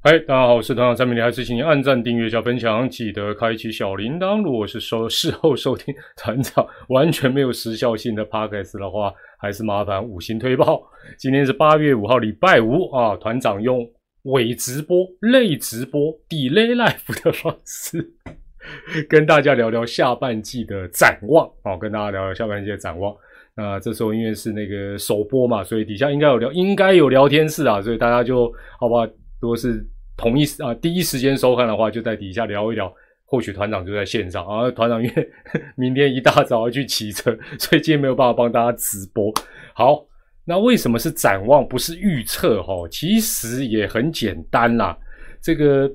嗨，大家好，我是团长三明理，还是请您按赞、订阅加分享，记得开启小铃铛。如果是收事后收听团长完全没有时效性的 podcast 的话，还是麻烦五星推爆。今天是八月五号，礼拜五啊，团长用伪直播、类直播、delay live 的方式 跟大家聊聊下半季的展望。好，跟大家聊聊下半季的展望。那这时候因为是那个首播嘛，所以底下应该有聊，应该有聊天室啊，所以大家就好不好？如果是同一时啊第一时间收看的话，就在底下聊一聊。或许团长就在线上啊，团长因为 明天一大早要去骑车，所以今天没有办法帮大家直播。好，那为什么是展望不是预测？哈，其实也很简单啦。这个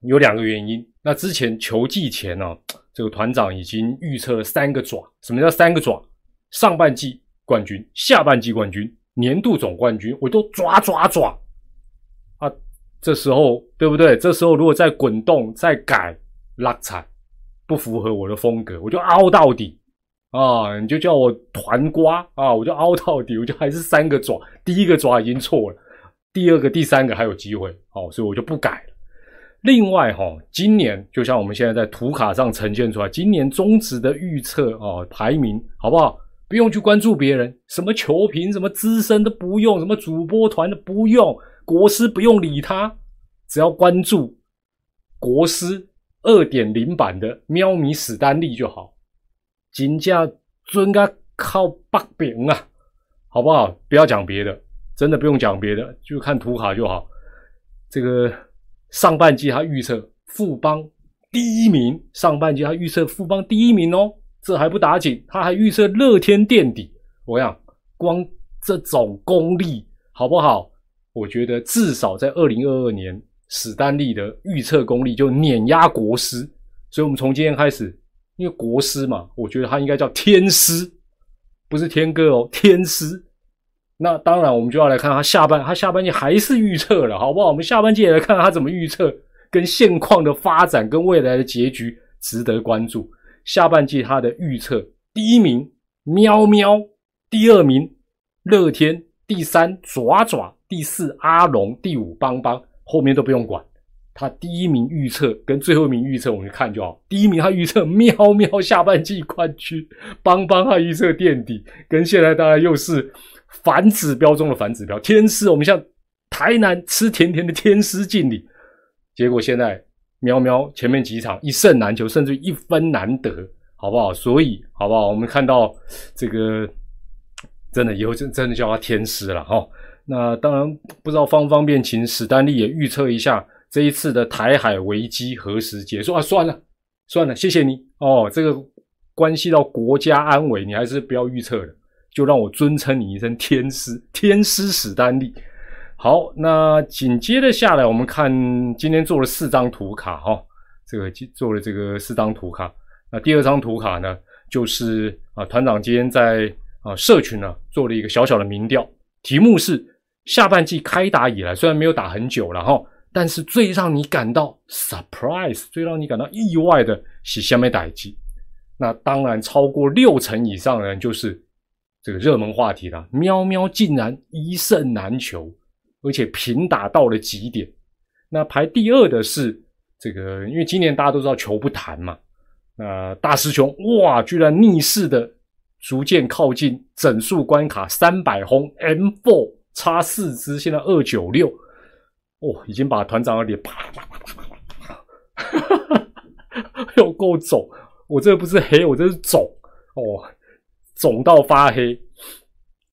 有两个原因。那之前球季前呢，这个团长已经预测了三个爪。什么叫三个爪？上半季冠军，下半季冠军，年度总冠军，我都抓抓抓！这时候对不对？这时候如果再滚动再改。拉惨，不符合我的风格，我就凹到底啊！你就叫我团瓜啊，我就凹到底，我就还是三个爪，第一个爪已经错了，第二个、第三个还有机会，哦，所以我就不改了。另外哈，今年就像我们现在在图卡上呈现出来，今年中职的预测啊排名好不好？不用去关注别人，什么球评、什么资深都不用，什么主播团的不用，国师不用理他，只要关注国师。二点零版的喵咪史丹利就好，金价尊该靠八饼啊，好不好？不要讲别的，真的不用讲别的，就看图卡就好。这个上半季他预测富邦第一名，上半季他预测富邦第一名哦，这还不打紧，他还预测乐天垫底。我想光这种功力好不好？我觉得至少在二零二二年。史丹利的预测功力就碾压国师，所以我们从今天开始，因为国师嘛，我觉得他应该叫天师，不是天哥哦，天师。那当然，我们就要来看他下半，他下半季还是预测了，好不好？我们下半季也来看看他怎么预测，跟现况的发展跟未来的结局值得关注。下半季他的预测，第一名喵喵，第二名乐天，第三爪爪，第四阿龙，第五邦邦。后面都不用管，他第一名预测跟最后一名预测，我们看就好。第一名他预测喵喵下半季冠军，邦邦他预测垫底，跟现在当然又是反指标中的反指标。天师，我们向台南吃甜甜的天师敬礼。结果现在喵喵前面几场一胜难求，甚至一分难得，好不好？所以好不好？我们看到这个真的以后真真的叫他天师了哈。那当然不知道方不方便，请史丹利也预测一下这一次的台海危机何时结束啊？算了算了，谢谢你哦。这个关系到国家安危，你还是不要预测了，就让我尊称你一声天师，天师史丹利。好，那紧接着下来，我们看今天做了四张图卡哈，这个做了这个四张图卡。那第二张图卡呢，就是啊团长今天在啊社群呢做了一个小小的民调，题目是。下半季开打以来，虽然没有打很久了哈，但是最让你感到 surprise、最让你感到意外的是下面打击。那当然，超过六成以上的人就是这个热门话题了。喵喵竟然一胜难求，而且平打到了极点。那排第二的是这个，因为今年大家都知道球不弹嘛。那大师兄哇，居然逆势的逐渐靠近整数关卡三百轰 M four。差四支，现在二九六，哦，已经把团长的脸啪啪啪啪啪啪，又够肿！我这不是黑，我这是肿哦，肿到发黑。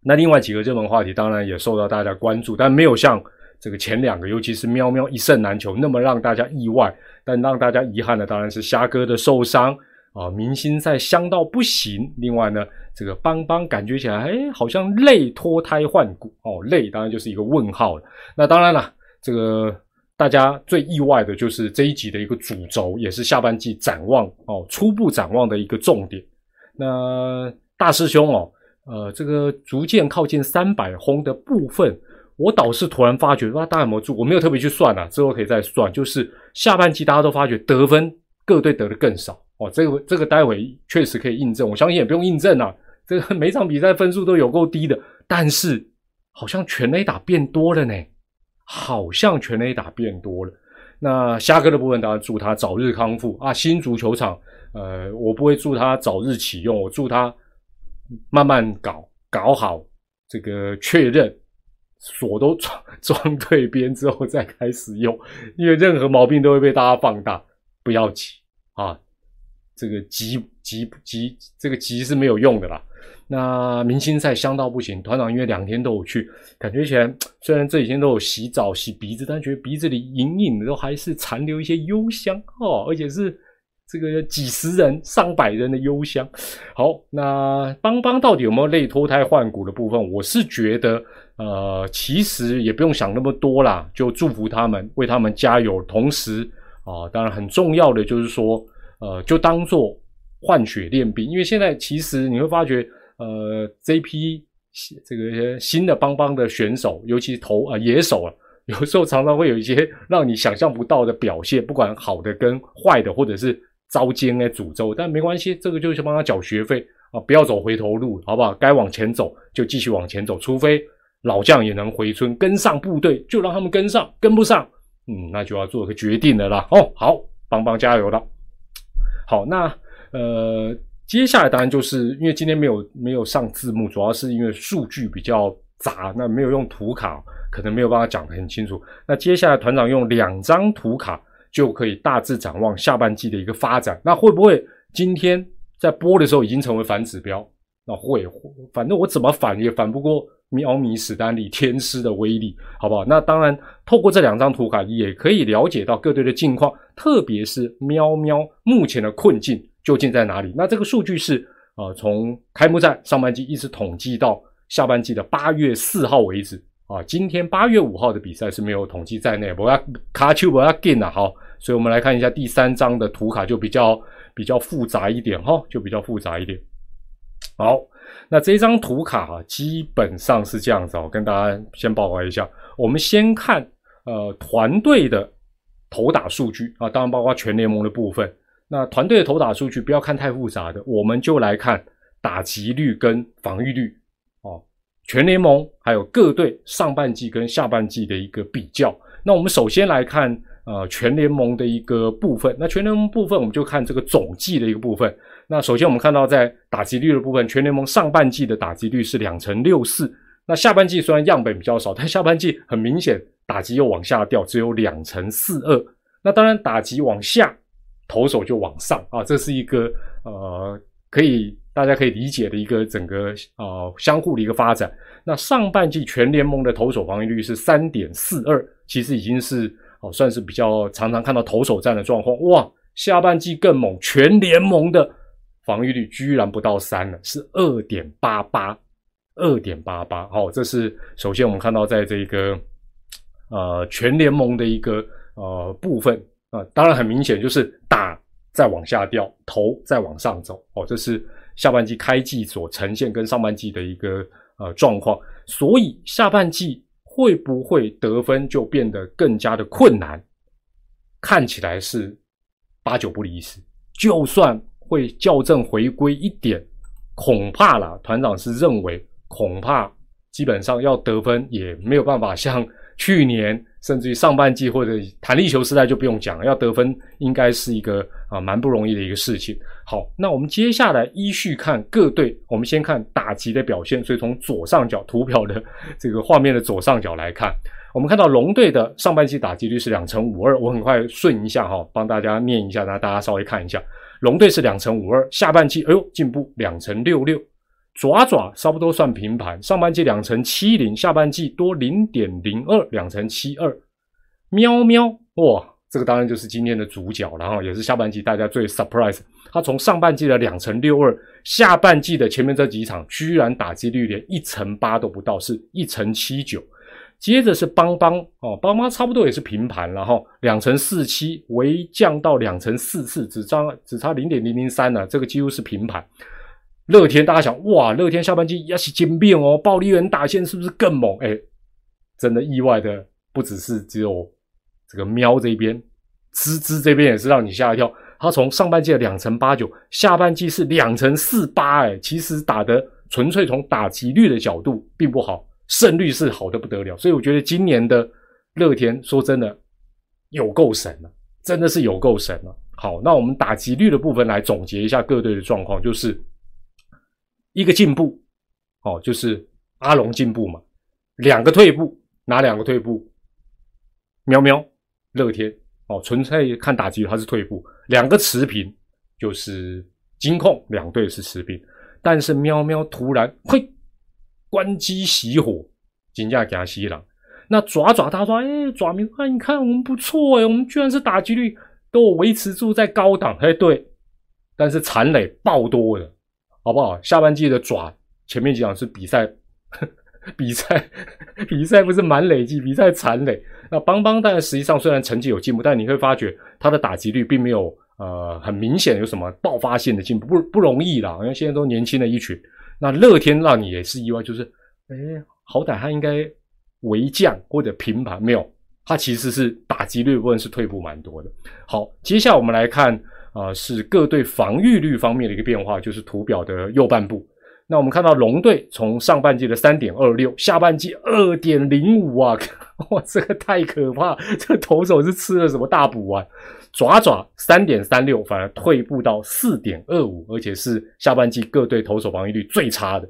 那另外几个热门话题当然也受到大家关注，但没有像这个前两个，尤其是喵喵一胜难求那么让大家意外。但让大家遗憾的当然是虾哥的受伤。啊，明星赛香到不行。另外呢，这个邦邦感觉起来，哎，好像累脱胎换骨哦。累当然就是一个问号了。那当然了，这个大家最意外的就是这一集的一个主轴，也是下半季展望哦，初步展望的一个重点。那大师兄哦，呃，这个逐渐靠近三百轰的部分，我倒是突然发觉，大家有没有注？我没有特别去算啊，之后可以再算。就是下半季大家都发觉得分各队得的更少。哦，这个这个待会确实可以印证，我相信也不用印证啊。这个每场比赛分数都有够低的，但是好像全垒打变多了呢，好像全垒打变多了。那虾哥的部分，当然祝他早日康复啊！新足球场，呃，我不会祝他早日启用，我祝他慢慢搞搞好这个确认锁都装装对边之后再开始用，因为任何毛病都会被大家放大，不要急啊！这个急急急，这个急是没有用的啦。那明星赛香到不行，团长因为两天都有去，感觉起来虽然这几天都有洗澡洗鼻子，但觉得鼻子里隐隐的都还是残留一些幽香哦，而且是这个几十人、上百人的幽香。好，那邦邦到底有没有类脱胎换骨的部分？我是觉得，呃，其实也不用想那么多啦，就祝福他们，为他们加油。同时啊，当然很重要的就是说，呃，就当做换血练兵，因为现在其实你会发觉。呃，这批这个新的邦邦的选手，尤其投啊野手啊，有时候常常会有一些让你想象不到的表现，不管好的跟坏的，或者是遭奸哎诅咒，但没关系，这个就是帮他缴学费啊，不要走回头路，好不好？该往前走就继续往前走，除非老将也能回村跟上部队，就让他们跟上，跟不上，嗯，那就要做个决定的啦。哦，好，邦邦加油了。好，那呃。接下来当然就是因为今天没有没有上字幕，主要是因为数据比较杂，那没有用图卡，可能没有办法讲得很清楚。那接下来团长用两张图卡就可以大致展望下半季的一个发展。那会不会今天在播的时候已经成为反指标？那会，反正我怎么反也反不过喵咪史丹利天师的威力，好不好？那当然，透过这两张图卡也可以了解到各队的近况，特别是喵喵目前的困境。究竟在哪里？那这个数据是啊，从开幕战上半季一直统计到下半季的八月四号为止啊。今天八月五号的比赛是没有统计在内。我要卡丘，我要 gain 啊。好，所以我们来看一下第三张的图卡，就比较比较复杂一点哈，就比较复杂一点。好，那这张图卡哈，基本上是这样子，我跟大家先报告一下。我们先看呃团队的投打数据啊，当然包括全联盟的部分。那团队的投打数据不要看太复杂的，我们就来看打击率跟防御率哦，全联盟还有各队上半季跟下半季的一个比较。那我们首先来看呃全联盟的一个部分，那全联盟部分我们就看这个总计的一个部分。那首先我们看到在打击率的部分，全联盟上半季的打击率是两成六四，那下半季虽然样本比较少，但下半季很明显打击又往下掉，只有两成四二。那当然打击往下。投手就往上啊，这是一个呃，可以大家可以理解的一个整个呃相互的一个发展。那上半季全联盟的投手防御率是三点四二，其实已经是哦算是比较常常看到投手战的状况。哇，下半季更猛，全联盟的防御率居然不到三了，是二点八八，二点八八。好，这是首先我们看到在这个呃全联盟的一个呃部分。啊，当然很明显，就是打再往下掉，投再往上走，哦，这是下半季开季所呈现跟上半季的一个呃状况。所以下半季会不会得分就变得更加的困难？看起来是八九不离十。就算会校正回归一点，恐怕啦，团长是认为恐怕基本上要得分也没有办法像去年。甚至于上半季或者弹力球时代就不用讲，要得分应该是一个啊蛮不容易的一个事情。好，那我们接下来依序看各队，我们先看打击的表现。所以从左上角图表的这个画面的左上角来看，我们看到龙队的上半季打击率是两成五二，我很快顺一下哈，帮大家念一下，那大家稍微看一下，龙队是两成五二，下半季哎呦进步两成六六。爪爪差不多算平盘，上半季两成七零，下半季多零点零二，两成七二。喵喵，哇，这个当然就是今天的主角，然后也是下半季大家最 surprise。他从上半季的两成六二，下半季的前面这几场居然打击率连一成八都不到，是一成七九。接着是邦邦哦，邦邦差不多也是平盘，然后两成四七，微降到两成四四，只差只差零点零零三了，这个几乎是平盘。乐天，大家想哇，乐天下半季也是金变哦，暴力员打线是不是更猛？哎，真的意外的不只是只有这个喵这边，吱吱这边也是让你吓一跳。他从上半季的两成八九，下半季是两成四八，哎，其实打的纯粹从打击率的角度并不好，胜率是好的不得了。所以我觉得今年的乐天说真的有够神了，真的是有够神了。好，那我们打击率的部分来总结一下各队的状况，就是一个进步，哦，就是阿龙进步嘛，两个退步，哪两个退步？喵喵，乐天，哦，纯粹看打击率它是退步，两个持平，就是金控两队是持平，但是喵喵突然嘿关机熄火，金价给他吸了。那爪爪他说，哎，爪明啊，你看我们不错哎，我们居然是打击率。都维持住在高档，哎，对，但是残垒爆多了，好不好？下半季的爪前面几场是比赛，比赛，比赛不是满累计，比赛残累。那邦邦当然实际上虽然成绩有进步，但你会发觉他的打击率并没有呃很明显有什么爆发性的进步，不不容易啦，因为现在都年轻的一群。那乐天让你也是意外，就是哎，好歹他应该为降或者平盘，没有。他其实是打击率部分是退步蛮多的。好，接下来我们来看啊，是各队防御率方面的一个变化，就是图表的右半部。那我们看到龙队从上半季的三点二六，下半季二点零五啊，哇，这个太可怕！这个投手是吃了什么大补啊？爪爪三点三六，反而退步到四点二五，而且是下半季各队投手防御率最差的。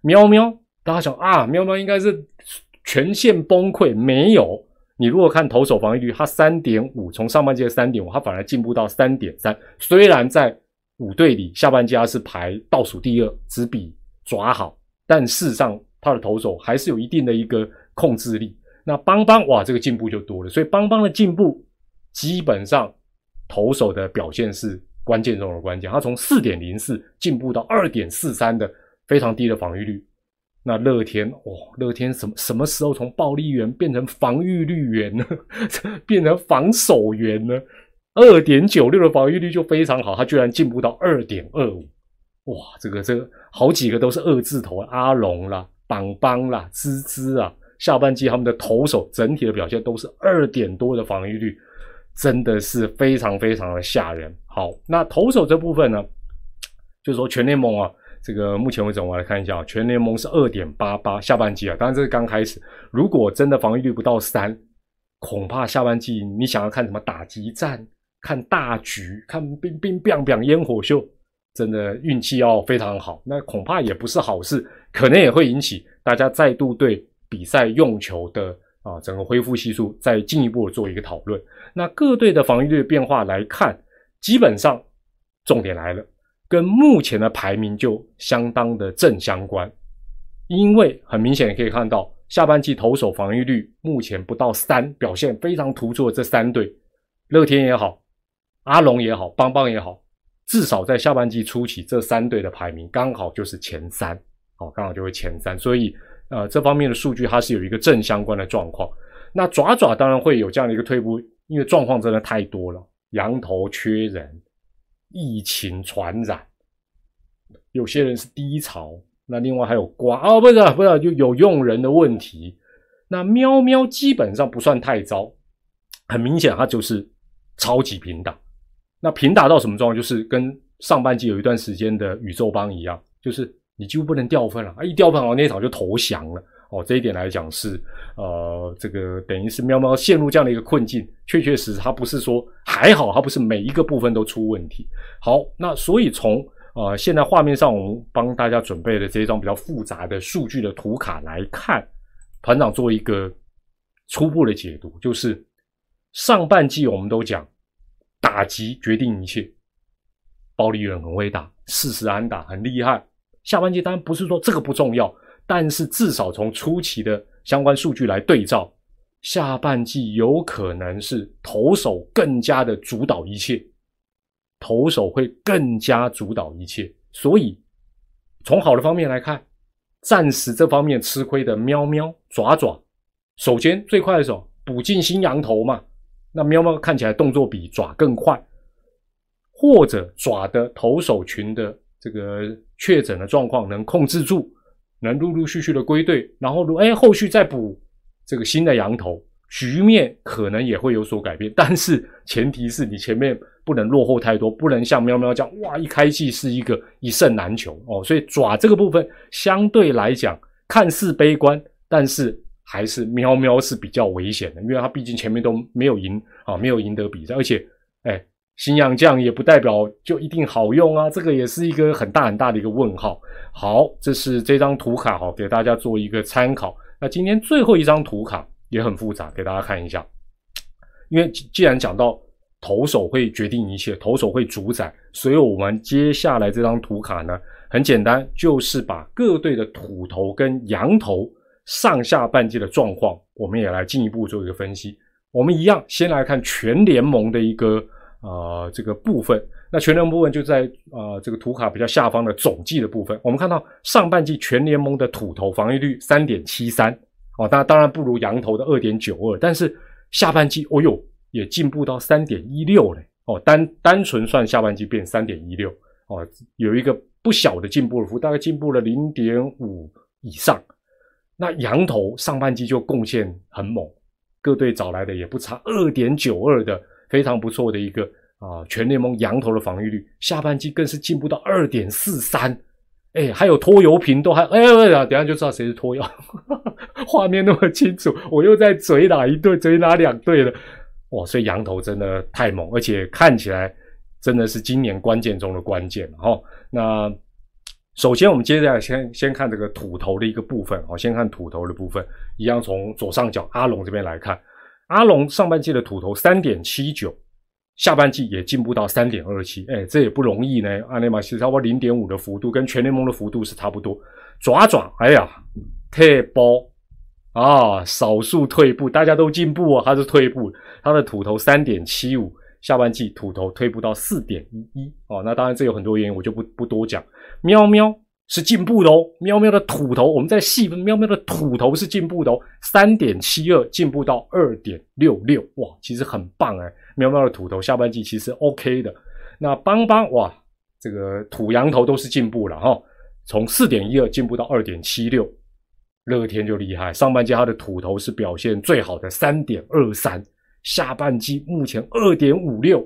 喵喵，大家想啊，喵喵应该是全线崩溃，没有。你如果看投手防御率，它三点五，从上半季的三点五，它反而进步到三点三。虽然在五队里下半家是排倒数第二，只比爪好，但事实上他的投手还是有一定的一个控制力。那邦邦哇，这个进步就多了。所以邦邦的进步，基本上投手的表现是关键中的关键。他从四点零四进步到二点四三的非常低的防御率。那乐天哇，乐天什么什么时候从暴力员变成防御率员呢？变成防守员呢？二点九六的防御率就非常好，他居然进步到二点二五，哇，这个这个好几个都是二字头，阿龙啦、邦邦啦、滋滋啊，下半季他们的投手整体的表现都是二点多的防御率，真的是非常非常的吓人。好，那投手这部分呢，就是说全联盟啊。这个目前为止，我们来看一下，全联盟是二点八八，下半季啊，当然这是刚开始。如果真的防御率不到三，恐怕下半季你想要看什么打击战、看大局、看冰冰冰冰烟火秀，真的运气要非常好，那恐怕也不是好事，可能也会引起大家再度对比赛用球的啊整个恢复系数再进一步做一个讨论。那各队的防御率变化来看，基本上重点来了。跟目前的排名就相当的正相关，因为很明显可以看到，下半季投手防御率目前不到三，表现非常突出的这三队，乐天也好，阿龙也好，邦邦也好，至少在下半季初期，这三队的排名刚好就是前三，好，刚好就会前三，所以呃这方面的数据它是有一个正相关的状况。那爪爪当然会有这样的一个退步，因为状况真的太多了，羊头缺人。疫情传染，有些人是低潮，那另外还有瓜哦，不是不是，就有用人的问题。那喵喵基本上不算太糟，很明显它就是超级平打。那平打到什么状况？就是跟上半季有一段时间的宇宙帮一样，就是你几乎不能掉分了啊！一掉分，哦，那场就投降了。哦，这一点来讲是，呃，这个等于是喵喵陷入这样的一个困境，确确实实，它不是说还好，它不是每一个部分都出问题。好，那所以从呃现在画面上我们帮大家准备的这一张比较复杂的数据的图卡来看，团长做一个初步的解读，就是上半季我们都讲打击决定一切，暴力人很会打，四十安打很厉害。下半季当然不是说这个不重要。但是至少从初期的相关数据来对照，下半季有可能是投手更加的主导一切，投手会更加主导一切。所以从好的方面来看，暂时这方面吃亏的喵喵爪爪，首先最快的手补进新羊头嘛，那喵喵看起来动作比爪更快，或者爪的投手群的这个确诊的状况能控制住。能陆陆续续的归队，然后如哎后续再补这个新的羊头，局面可能也会有所改变。但是前提是你前面不能落后太多，不能像喵喵这样哇一开季是一个一胜难求哦。所以爪这个部分相对来讲看似悲观，但是还是喵喵是比较危险的，因为他毕竟前面都没有赢啊，没有赢得比赛，而且哎，新洋将也不代表就一定好用啊，这个也是一个很大很大的一个问号。好，这是这张图卡哈，给大家做一个参考。那今天最后一张图卡也很复杂，给大家看一下。因为既然讲到投手会决定一切，投手会主宰，所以我们接下来这张图卡呢，很简单，就是把各队的土头跟羊头上下半季的状况，我们也来进一步做一个分析。我们一样先来看全联盟的一个呃这个部分。那全联盟部分就在呃这个图卡比较下方的总计的部分，我们看到上半季全联盟的土头防御率三点七三，哦，当当然不如羊头的二点九二，但是下半季哦哟也进步到三点一六嘞，哦单单纯算下半季变三点一六，哦有一个不小的进步幅，大概进步了零点五以上。那羊头上半季就贡献很猛，各队找来的也不差，二点九二的非常不错的一个。啊，全联盟羊头的防御率，下半季更是进步到二点四三，哎，还有拖油瓶都还，哎呀，等下就知道谁是拖油，画面那么清楚，我又在嘴哪一队，嘴哪两队了，哇，所以羊头真的太猛，而且看起来真的是今年关键中的关键哈。那首先我们接下来先先看这个土头的一个部分，哦，先看土头的部分，一样从左上角阿龙这边来看，阿龙上半季的土头三点七九。下半季也进步到三点二七，哎，这也不容易呢。阿内马西差不多零点五的幅度，跟全联盟的幅度是差不多。爪爪，哎呀，退包啊，少数退步，大家都进步啊，他是退步。他的土头三点七五，下半季土头退步到四点一一哦。那当然这有很多原因，我就不不多讲。喵喵。是进步的哦，喵喵的土头，我们在细分，喵喵的土头是进步的哦，三点七二进步到二点六六，哇，其实很棒哎，喵喵的土头下半季其实 OK 的。那邦邦哇，这个土羊头都是进步了哈，从四点一二进步到二点七六，乐天就厉害，上半季他的土头是表现最好的三点二三，下半季目前二点五六，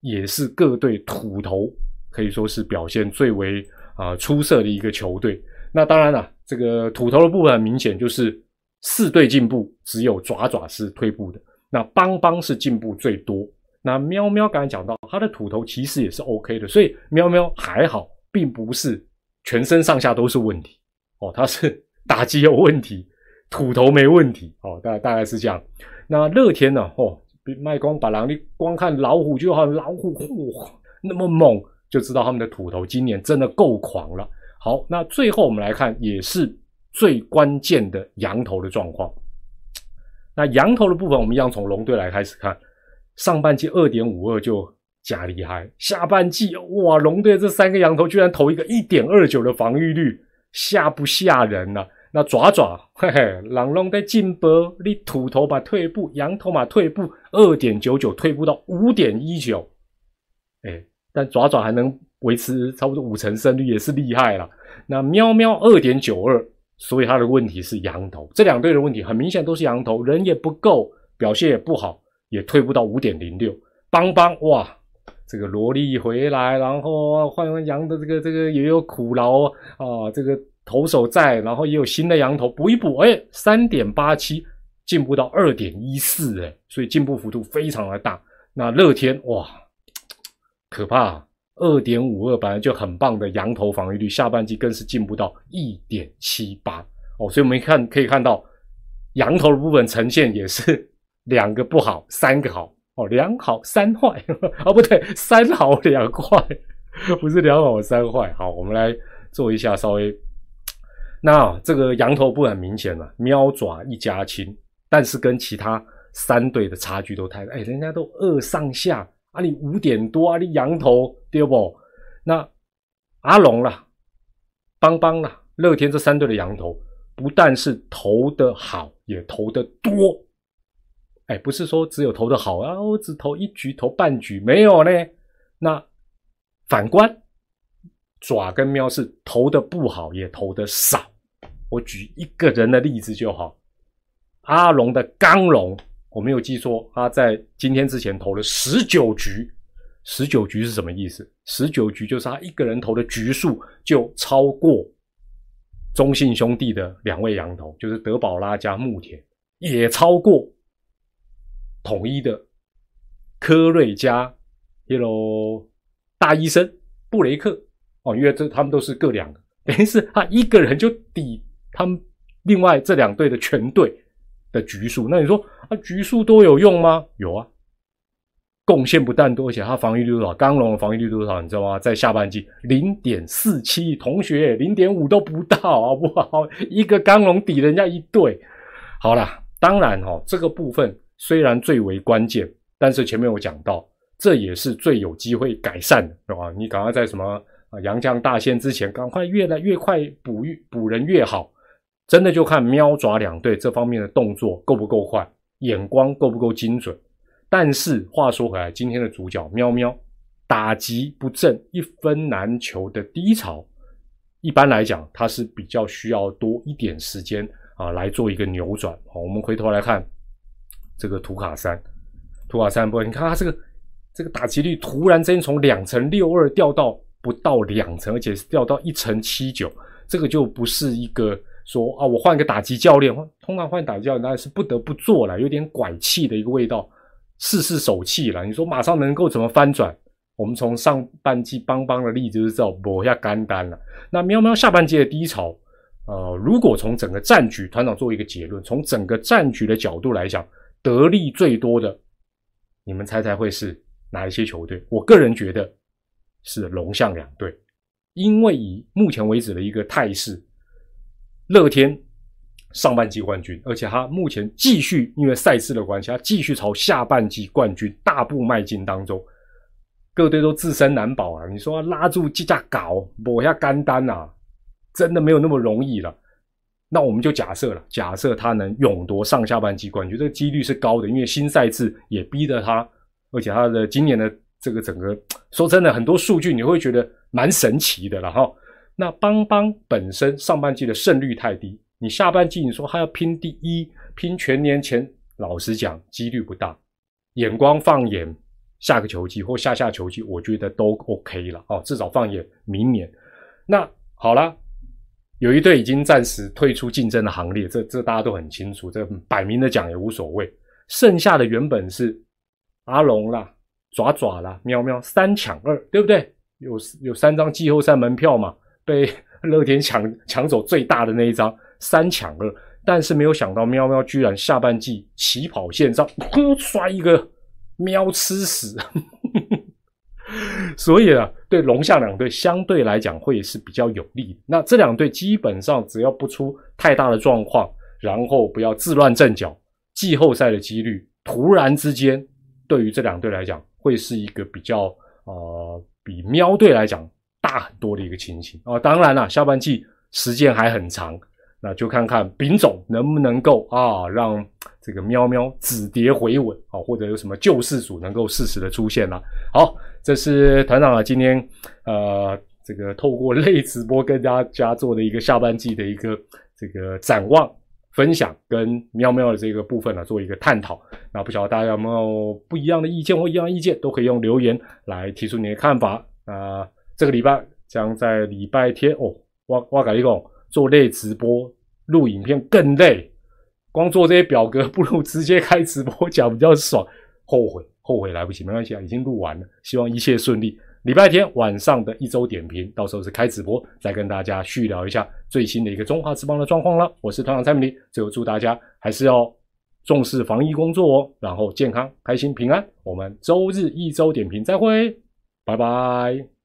也是各队土头可以说是表现最为。啊，出色的一个球队。那当然了，这个土头的部分很明显就是四队进步，只有爪爪是退步的。那邦邦是进步最多。那喵喵刚才讲到，他的土头其实也是 OK 的，所以喵喵还好，并不是全身上下都是问题哦。他是 打击有问题，土头没问题哦。大大概是这样。那乐天呢？哦，卖光把狼，你光看老虎就好，老虎嚯那么猛。就知道他们的土头今年真的够狂了。好，那最后我们来看，也是最关键的羊头的状况。那羊头的部分，我们一样从龙队来开始看。上半季二点五二就假厉害，下半季哇，龙队这三个羊头居然投一个一点二九的防御率，吓不吓人呢？那爪爪，嘿嘿，狼龙在进步，你土头把退步，羊头嘛退步，二点九九退步到五点一九，哎。但爪爪还能维持差不多五成胜率，也是厉害了。那喵喵二点九二，所以他的问题是羊头。这两队的问题很明显都是羊头，人也不够，表现也不好，也退不到五点零六。邦邦哇，这个萝莉回来，然后换完羊的这个这个也有苦劳啊，这个投手在，然后也有新的羊头补一补，哎，三点八七进步到二点一四，哎，所以进步幅度非常的大。那乐天哇。可怕，二点五二本来就很棒的羊头防御率，下半季更是进步到一点七八哦，所以我们看可以看到，羊头的部分呈现也是 两个不好，三个好。哦，两好三坏。哦，不对，三好两坏，不是两好三坏。好，我们来做一下稍微，那这个羊头部很明显了，喵爪一家亲，但是跟其他三队的差距都太大，哎，人家都二上下。啊，你五点多啊，你羊头对不？那阿龙啦、邦邦啦、乐天这三队的羊头，不但是投的好，也投的多。哎，不是说只有投的好啊，我只投一局、投半局没有呢。那反观爪跟喵是投的不好，也投的少。我举一个人的例子就好，阿龙的刚龙。我没有记错，他在今天之前投了十九局，十九局是什么意思？十九局就是他一个人投的局数就超过中信兄弟的两位羊头，就是德保拉加牧田，也超过统一的科瑞加 Hello 大医生布雷克哦，因为这他们都是各两个，等于是他一个人就抵他们另外这两队的全队的局数。那你说啊，局数多有用吗？有啊。贡献不但多，而且他防御率多少？刚龙的防御率多少？你知道吗？在下半季零点四七，同学零点五都不到，好不好？一个刚龙抵人家一队。好啦，当然哈，这个部分虽然最为关键，但是前面我讲到，这也是最有机会改善的，对吧？你赶快在什么啊杨将大限之前，赶快越来越快补补人越好。真的就看喵爪两队这方面的动作够不够快，眼光够不够精准。但是话说回来，今天的主角喵喵打击不振、一分难求的低潮，一般来讲，它是比较需要多一点时间啊来做一个扭转。好，我们回头来看这个图卡三，图卡三波，你看它这个这个打击率突然间从两成六二掉到不到两成，而且是掉到一成七九，这个就不是一个说啊，我换个打击教练，通常换打击教练那是不得不做了，有点拐气的一个味道。试试手气了，你说马上能够怎么翻转？我们从上半季邦邦的例子就知道，抹下干单了。那喵喵下半季的低潮，呃，如果从整个战局，团长做一个结论，从整个战局的角度来讲，得利最多的，你们猜猜会是哪一些球队？我个人觉得是龙象两队，因为以目前为止的一个态势，乐天。上半季冠军，而且他目前继续因为赛事的关系，他继续朝下半季冠军大步迈进当中。各队都自身难保啊！你说拉住机架搞抹下干单啊，真的没有那么容易了。那我们就假设了，假设他能勇夺上下半季冠军，这个几率是高的，因为新赛制也逼得他，而且他的今年的这个整个，说真的，很多数据你会觉得蛮神奇的了哈。那邦邦本身上半季的胜率太低。你下半季你说还要拼第一，拼全年前，老实讲几率不大。眼光放眼下个球季或下下球季，我觉得都 OK 了哦，至少放眼明年。那好了，有一队已经暂时退出竞争的行列，这这大家都很清楚，这摆明的讲也无所谓。剩下的原本是阿龙啦、爪爪啦、喵喵三抢二，对不对？有有三张季后赛门票嘛，被 乐天抢抢走最大的那一张。三抢二，但是没有想到喵喵居然下半季起跑线上，呼摔一个喵吃屎，所以啊，对龙下两队相对来讲会是比较有利。那这两队基本上只要不出太大的状况，然后不要自乱阵脚，季后赛的几率突然之间对于这两队来讲会是一个比较呃比喵队来讲大很多的一个情形啊。当然了，下半季时间还很长。那就看看丙总能不能够啊，让这个喵喵止跌回稳啊，或者有什么救世主能够适时的出现了。好，这是团长啊，今天呃，这个透过类直播跟大家做的一个下半季的一个这个展望分享，跟喵喵的这个部分呢做一个探讨。那不晓得大家有没有不一样的意见或一样意见，都可以用留言来提出你的看法。啊，这个礼拜将在礼拜天哦，哇哇改一个。做类直播录影片更累，光做这些表格不如直接开直播讲比较爽。后悔 后悔来不及，没关系啊，已经录完了，希望一切顺利。礼拜天晚上的一周点评，到时候是开直播，再跟大家续聊一下最新的一个中华之邦的状况了。我是团长蔡明黎，最后祝大家还是要重视防疫工作哦，然后健康、开心、平安。我们周日一周点评再会，拜拜。